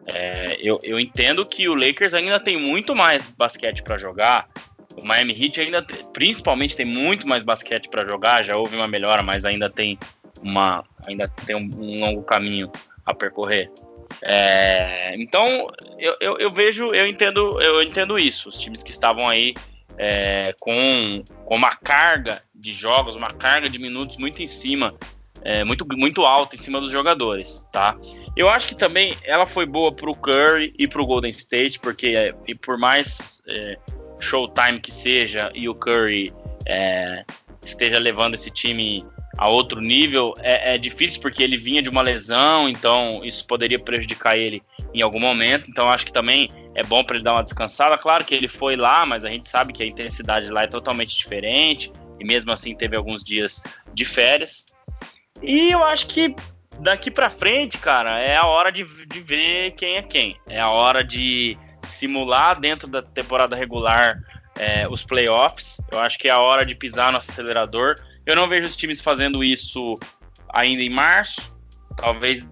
É, eu, eu, entendo que o Lakers ainda tem muito mais basquete para jogar. O Miami Heat ainda, principalmente, tem muito mais basquete para jogar. Já houve uma melhora, mas ainda tem uma, ainda tem um, um longo caminho a percorrer. É, então eu, eu, eu, vejo, eu entendo, eu entendo isso. Os times que estavam aí é, com, com uma carga de jogos, uma carga de minutos muito em cima, é, muito, muito alta em cima dos jogadores, tá? Eu acho que também ela foi boa para o Curry e para o Golden State, porque é, e por mais é, showtime que seja e o Curry é, esteja levando esse time a outro nível, é, é, difícil porque ele vinha de uma lesão, então isso poderia prejudicar ele em algum momento. Então acho que também é bom para ele dar uma descansada. Claro que ele foi lá, mas a gente sabe que a intensidade lá é totalmente diferente e mesmo assim teve alguns dias de férias. E eu acho que daqui para frente, cara, é a hora de, de ver quem é quem. É a hora de simular dentro da temporada regular é, os playoffs. Eu acho que é a hora de pisar no acelerador eu não vejo os times fazendo isso ainda em março, talvez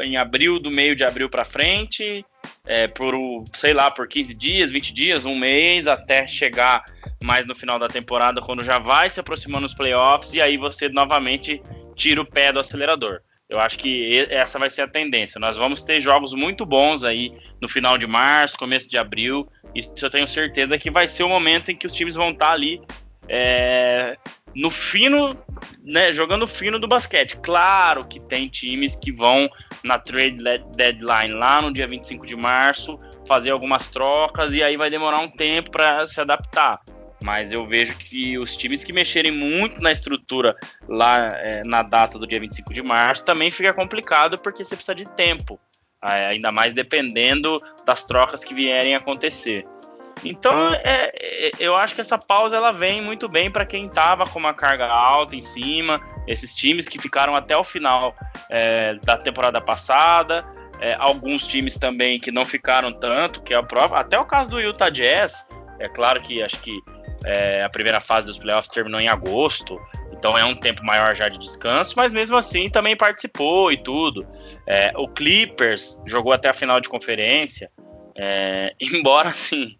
em abril, do meio de abril para frente, é, por, sei lá, por 15 dias, 20 dias, um mês, até chegar mais no final da temporada, quando já vai se aproximando os playoffs, e aí você novamente tira o pé do acelerador. Eu acho que essa vai ser a tendência. Nós vamos ter jogos muito bons aí no final de março, começo de abril. Isso eu tenho certeza que vai ser o momento em que os times vão estar ali é, no fino, né, jogando fino do basquete. Claro que tem times que vão na trade deadline lá no dia 25 de março fazer algumas trocas e aí vai demorar um tempo para se adaptar. Mas eu vejo que os times que mexerem muito na estrutura lá é, na data do dia 25 de março também fica complicado porque você precisa de tempo, ainda mais dependendo das trocas que vierem acontecer. Então, é, é, eu acho que essa pausa ela vem muito bem para quem estava com uma carga alta em cima, esses times que ficaram até o final é, da temporada passada, é, alguns times também que não ficaram tanto, que é o próprio, até o caso do Utah Jazz. É claro que acho que é, a primeira fase dos playoffs terminou em agosto, então é um tempo maior já de descanso, mas mesmo assim também participou e tudo. O Clippers jogou até a final de conferência. É, embora assim,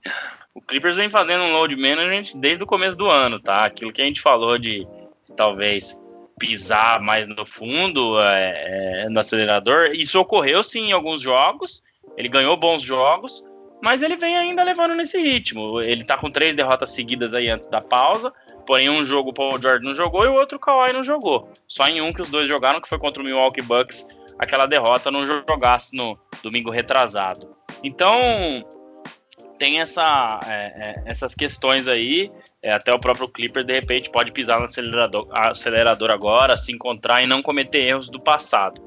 o Clippers vem fazendo um load management desde o começo do ano, tá? Aquilo que a gente falou de talvez pisar mais no fundo, é, é, no acelerador, isso ocorreu sim em alguns jogos. Ele ganhou bons jogos, mas ele vem ainda levando nesse ritmo. Ele tá com três derrotas seguidas aí antes da pausa. Porém, um jogo o Paul Jordan não jogou e o outro o Kawhi não jogou. Só em um que os dois jogaram, que foi contra o Milwaukee Bucks, aquela derrota não jogasse no domingo retrasado. Então, tem essa, é, é, essas questões aí. É, até o próprio Clipper, de repente, pode pisar no acelerador, acelerador agora, se encontrar e não cometer erros do passado.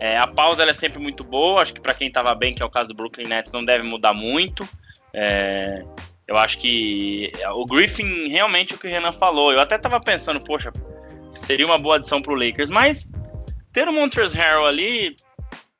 É, a pausa é sempre muito boa. Acho que para quem estava bem, que é o caso do Brooklyn Nets, não deve mudar muito. É, eu acho que o Griffin, realmente, o que o Renan falou. Eu até estava pensando, poxa, seria uma boa adição para o Lakers, mas ter o Montrezl Harrell ali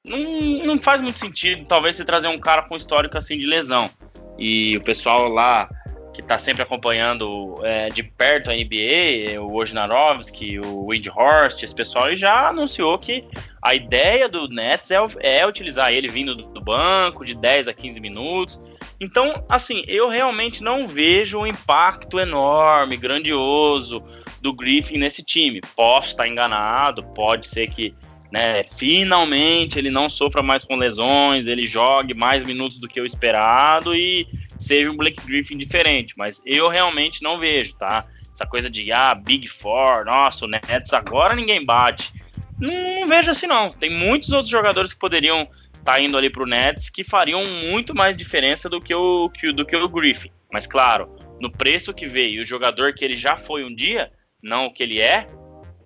não, não faz muito sentido, talvez, você trazer um cara com histórico assim de lesão. E o pessoal lá que está sempre acompanhando é, de perto a NBA, o Wojnarowski, o Windhorst, esse pessoal já anunciou que a ideia do Nets é, é utilizar ele vindo do, do, banco de 10 a 15 minutos. Então, assim, eu realmente não vejo um impacto enorme, grandioso do Griffin nesse time. Posso estar enganado, pode ser que né, finalmente ele não sofra mais com lesões, ele jogue mais minutos do que o esperado e seja um Blake Griffin diferente, mas eu realmente não vejo, tá? Essa coisa de ah, Big Four, nossa, o Nets agora ninguém bate. Não, não vejo assim não. Tem muitos outros jogadores que poderiam estar tá indo ali pro Nets que fariam muito mais diferença do que o que, do que o Griffin. Mas claro, no preço que veio, o jogador que ele já foi um dia, não o que ele é,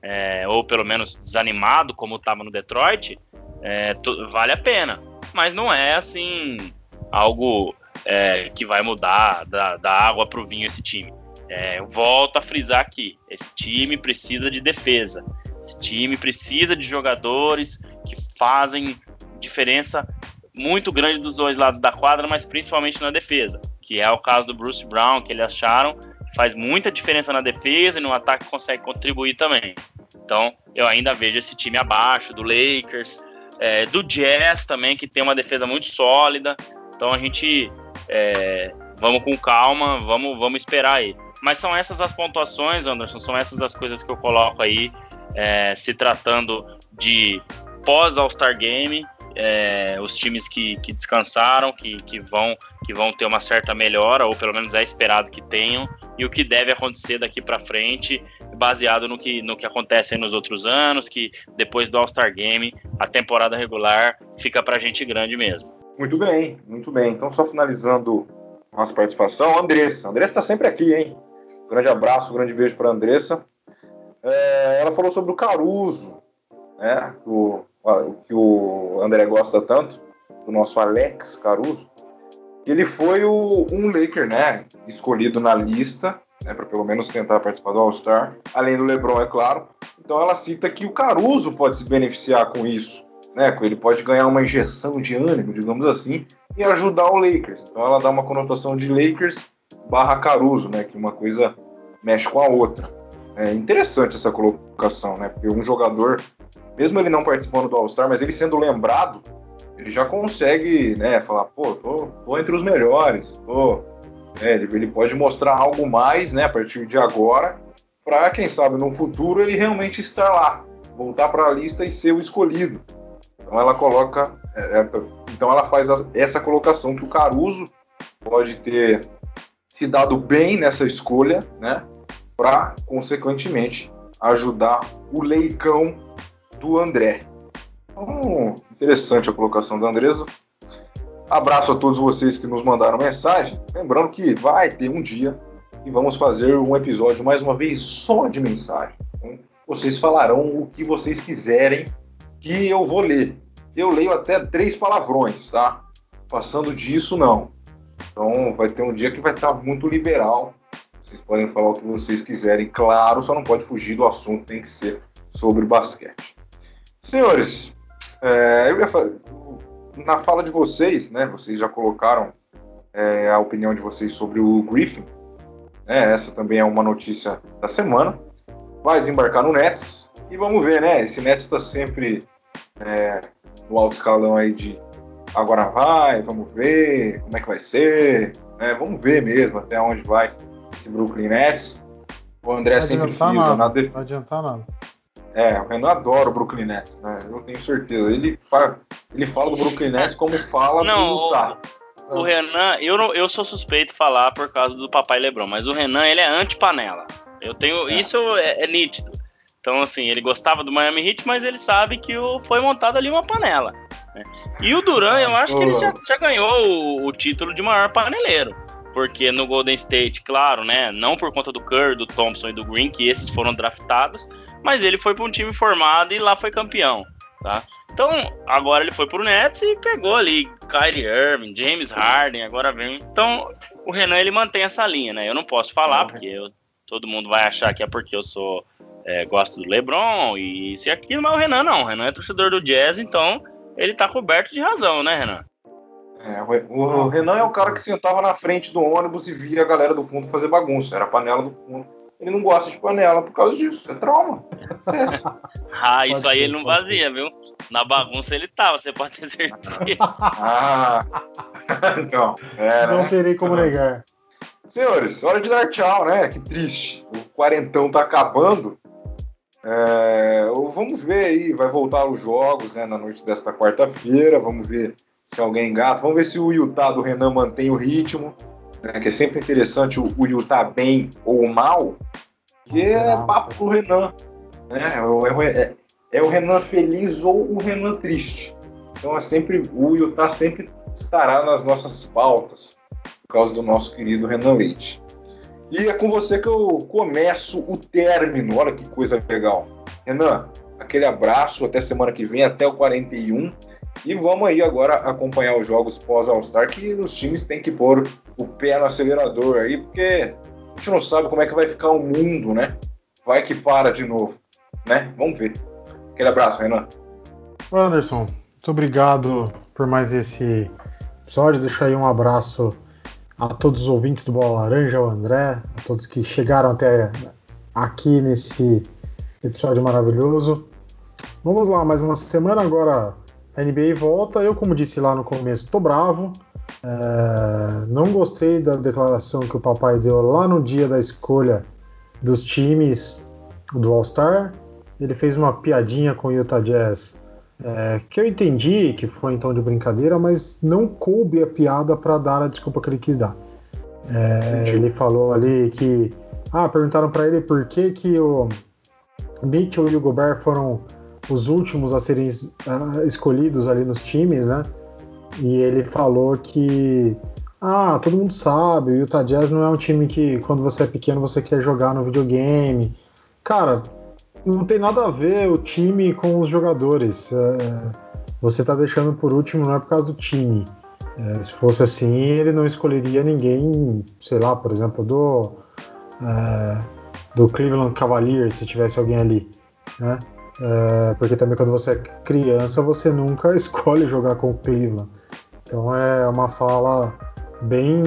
é, ou pelo menos desanimado, como estava no Detroit, é, vale a pena. Mas não é assim algo é, que vai mudar da, da água para o vinho esse time. É, volto a frisar aqui: esse time precisa de defesa. Esse time precisa de jogadores que fazem diferença muito grande dos dois lados da quadra, mas principalmente na defesa, que é o caso do Bruce Brown, que eles acharam faz muita diferença na defesa e no ataque consegue contribuir também. Então, eu ainda vejo esse time abaixo do Lakers, é, do Jazz também, que tem uma defesa muito sólida. Então, a gente é, vamos com calma, vamos, vamos esperar aí. Mas são essas as pontuações, Anderson, são essas as coisas que eu coloco aí, é, se tratando de pós All-Star Game, é, os times que, que descansaram, que, que, vão, que vão ter uma certa melhora, ou pelo menos é esperado que tenham, e o que deve acontecer daqui para frente, baseado no que, no que acontece nos outros anos, que depois do All-Star Game, a temporada regular fica para gente grande mesmo. Muito bem, muito bem. Então, só finalizando nossa participação, Andressa. Andressa está sempre aqui, hein? grande abraço, grande beijo para Andressa. É, ela falou sobre o Caruso, né? O que o André gosta tanto, do nosso Alex Caruso, ele foi o, um Laker, né, escolhido na lista, né, para pelo menos tentar participar do All-Star, além do LeBron, é claro. Então ela cita que o Caruso pode se beneficiar com isso, né, ele pode ganhar uma injeção de ânimo, digamos assim, e ajudar o Lakers. Então ela dá uma conotação de Lakers barra Caruso, né, que uma coisa mexe com a outra. É interessante essa colocação, né, porque um jogador mesmo ele não participando do All-Star, mas ele sendo lembrado, ele já consegue, né, falar, pô, tô, tô entre os melhores, tô, é, ele, ele, pode mostrar algo mais, né, a partir de agora, para quem sabe no futuro ele realmente estar lá, voltar para a lista e ser o escolhido. Então ela coloca, é, é, então ela faz essa colocação que o Caruso pode ter se dado bem nessa escolha, né, para consequentemente ajudar o Leicão do André. Então, interessante a colocação do Andresa. Abraço a todos vocês que nos mandaram mensagem. Lembrando que vai ter um dia e vamos fazer um episódio mais uma vez só de mensagem. Então, vocês falarão o que vocês quiserem que eu vou ler. Eu leio até três palavrões, tá? Passando disso, não. Então vai ter um dia que vai estar muito liberal. Vocês podem falar o que vocês quiserem, claro, só não pode fugir do assunto, tem que ser sobre basquete. Senhores, é, eu ia na fala de vocês, né? Vocês já colocaram é, a opinião de vocês sobre o Griffin. Né, essa também é uma notícia da semana. Vai desembarcar no Nets e vamos ver, né? Esse Nets está sempre é, no alto escalão aí de agora vai, vamos ver como é que vai ser, né? Vamos ver mesmo até onde vai esse Brooklyn Nets. O André sempre frisa nada. Não adiantar nada. É, o Renan adora o Brooklyn Nets, né? Eu tenho certeza. Ele fala, ele fala do Brooklyn Nets como fala não, do Utah. O, o Renan, eu, não, eu sou suspeito de falar por causa do papai Lebron, mas o Renan, ele é anti-panela. Eu tenho. É. Isso é, é, nítido. Então, assim, ele gostava do Miami Heat, mas ele sabe que o, foi montado ali uma panela. Né? E o Duran, eu acho que ele já, já ganhou o, o título de maior paneleiro porque no Golden State, claro, né, não por conta do Curry, do Thompson e do Green, que esses foram draftados, mas ele foi para um time formado e lá foi campeão, tá? Então, agora ele foi para o Nets e pegou ali Kyrie Irving, James Harden, agora vem. Então, o Renan ele mantém essa linha, né? Eu não posso falar uhum. porque eu, todo mundo vai achar que é porque eu sou é, gosto do LeBron e isso e aquilo, mas o Renan não. O Renan é torcedor do Jazz, então ele tá coberto de razão, né, Renan? É, o, o, Renan é o cara que sentava na frente do ônibus e via a galera do fundo fazer bagunça. Era a panela do fundo. Ele não gosta de panela por causa disso. É trauma. É isso. ah, isso aí ele não fazia, viu? Na bagunça ele tava, você pode ter certeza. ah, então. É, não né? terei como negar. Senhores, hora de dar tchau, né? Que triste. O quarentão tá acabando. É, vamos ver aí, vai voltar os jogos né, na noite desta quarta-feira. Vamos ver se alguém engata. Vamos ver se o Utah do Renan mantém o ritmo, né, que é sempre interessante o, o Utah bem ou mal, que é papo pro Renan. Né? É, é, é, o Renan feliz ou o Renan triste. Então é sempre o Utah sempre estará nas nossas pautas por causa do nosso querido Renan Leite. E é com você que eu começo o término. Olha que coisa legal. Renan, aquele abraço, até semana que vem, até o 41. E vamos aí agora acompanhar os jogos pós All-Star, que os times têm que pôr o pé no acelerador aí, porque a gente não sabe como é que vai ficar o mundo, né? Vai que para de novo, né? Vamos ver. Aquele abraço, Renan. Anderson, muito obrigado por mais esse episódio. Deixa aí um abraço a todos os ouvintes do Bola Laranja, ao André, a todos que chegaram até aqui nesse episódio maravilhoso. Vamos lá, mais uma semana agora. A NBA volta. Eu, como disse lá no começo, tô bravo. É, não gostei da declaração que o papai deu lá no dia da escolha dos times do All-Star. Ele fez uma piadinha com o Utah Jazz é, que eu entendi que foi então de brincadeira, mas não coube a piada para dar a desculpa que ele quis dar. É, ele falou ali que. Ah, perguntaram para ele por que, que o Mitchell e o Gobert foram os últimos a serem uh, escolhidos ali nos times, né? E ele falou que. Ah, todo mundo sabe, o Utah Jazz não é um time que quando você é pequeno você quer jogar no videogame. Cara, não tem nada a ver o time com os jogadores. É, você está deixando por último não é por causa do time. É, se fosse assim, ele não escolheria ninguém, sei lá, por exemplo, do, é, do Cleveland Cavaliers, se tivesse alguém ali. Né? É, porque também quando você é criança, você nunca escolhe jogar com o Cleveland. Então é uma fala bem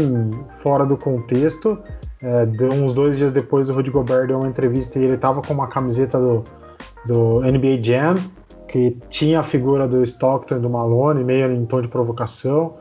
fora do contexto é, uns dois dias depois o Rudy Gobert deu uma entrevista e ele tava com uma camiseta do, do NBA Jam, que tinha a figura do Stockton e do Malone, meio em tom de provocação.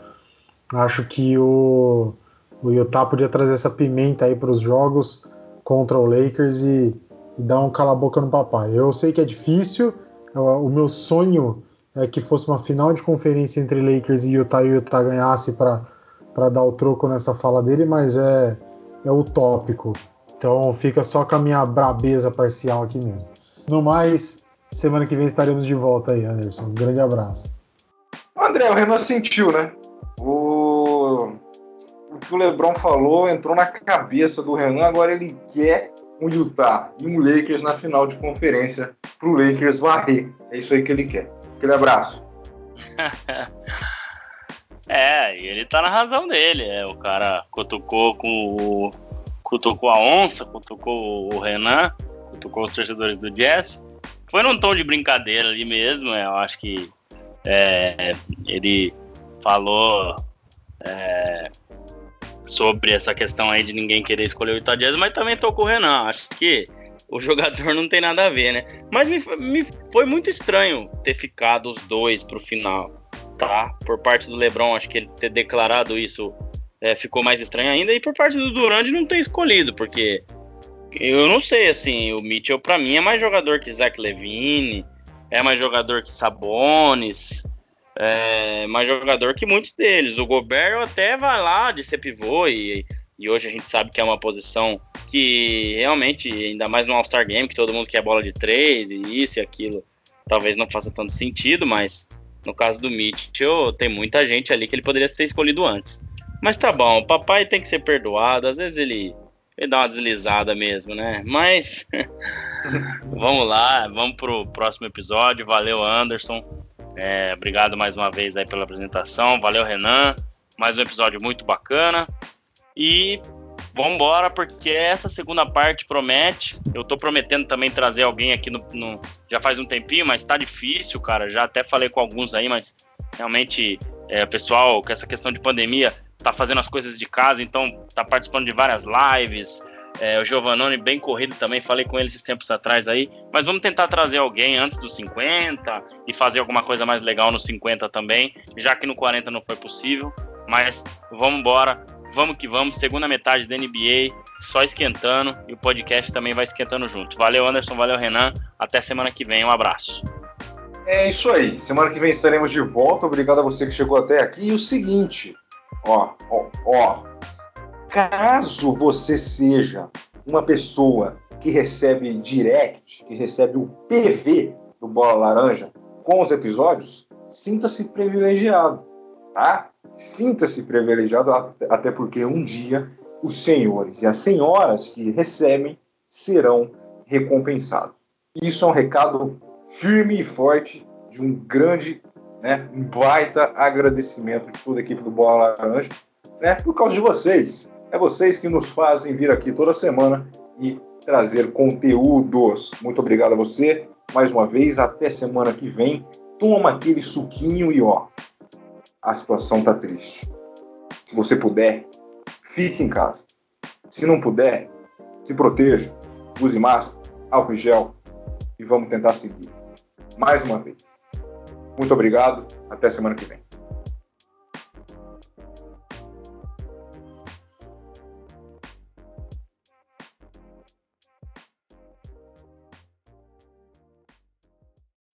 Acho que o, o Utah podia trazer essa pimenta aí para os jogos contra o Lakers e, e dar um cala-boca no papai. Eu sei que é difícil, o meu sonho é que fosse uma final de conferência entre Lakers e Utah e Utah ganhasse para dar o troco nessa fala dele, mas é é utópico. Então fica só com a minha brabeza parcial aqui mesmo. No mais, semana que vem estaremos de volta aí, Anderson. Um grande abraço. André, o Renan sentiu, né? O... o que o Lebron falou entrou na cabeça do Renan, agora ele quer um Utah e um Lakers na final de conferência pro Lakers varrer. É isso aí que ele quer. Aquele abraço. É, e ele tá na razão dele. É, o cara cutucou com o. cutucou a onça, cutucou o Renan, cutucou os torcedores do Jazz. Foi num tom de brincadeira ali mesmo. É, eu acho que é, ele falou é, sobre essa questão aí de ninguém querer escolher o Jazz, mas também tocou o Renan. Acho que o jogador não tem nada a ver, né? Mas me, me foi muito estranho ter ficado os dois pro final tá? Por parte do LeBron, acho que ele ter declarado isso é, ficou mais estranho ainda. E por parte do Durant não ter escolhido, porque eu não sei, assim, o Mitchell para mim é mais jogador que Zach Levine, é mais jogador que Sabonis, é mais jogador que muitos deles. O Gobert até vai lá de ser pivô e, e hoje a gente sabe que é uma posição que realmente, ainda mais no All-Star Game, que todo mundo quer bola de três e isso e aquilo, talvez não faça tanto sentido, mas no caso do Mitchell, tem muita gente ali que ele poderia ser escolhido antes. Mas tá bom, o papai tem que ser perdoado. Às vezes ele, ele dá uma deslizada mesmo, né? Mas vamos lá, vamos pro próximo episódio. Valeu, Anderson. É, obrigado mais uma vez aí pela apresentação. Valeu, Renan. Mais um episódio muito bacana. E vamos embora, porque essa segunda parte promete. Eu tô prometendo também trazer alguém aqui no, no, já faz um tempinho, mas tá difícil, cara. Já até falei com alguns aí, mas realmente é, pessoal, com essa questão de pandemia, tá fazendo as coisas de casa, então tá participando de várias lives. É, o Giovannone bem corrido também, falei com ele esses tempos atrás aí. Mas vamos tentar trazer alguém antes dos 50 e fazer alguma coisa mais legal nos 50 também, já que no 40 não foi possível. Mas vamos embora vamos que vamos, segunda metade da NBA, só esquentando e o podcast também vai esquentando junto. Valeu, Anderson, valeu, Renan. Até semana que vem, um abraço. É isso aí. Semana que vem estaremos de volta. Obrigado a você que chegou até aqui. E o seguinte, ó, ó, ó. Caso você seja uma pessoa que recebe direct, que recebe o PV do Bola Laranja com os episódios, sinta-se privilegiado, tá? Sinta-se privilegiado, até porque um dia os senhores e as senhoras que recebem serão recompensados. Isso é um recado firme e forte de um grande, né, um baita agradecimento de toda a equipe do Bola Laranja, né, por causa de vocês. É vocês que nos fazem vir aqui toda semana e trazer conteúdos. Muito obrigado a você mais uma vez. Até semana que vem toma aquele suquinho e ó, a situação tá triste. Se você puder, fique em casa. Se não puder, se proteja, use máscara, álcool em gel e vamos tentar seguir. Mais uma vez. Muito obrigado, até semana que vem.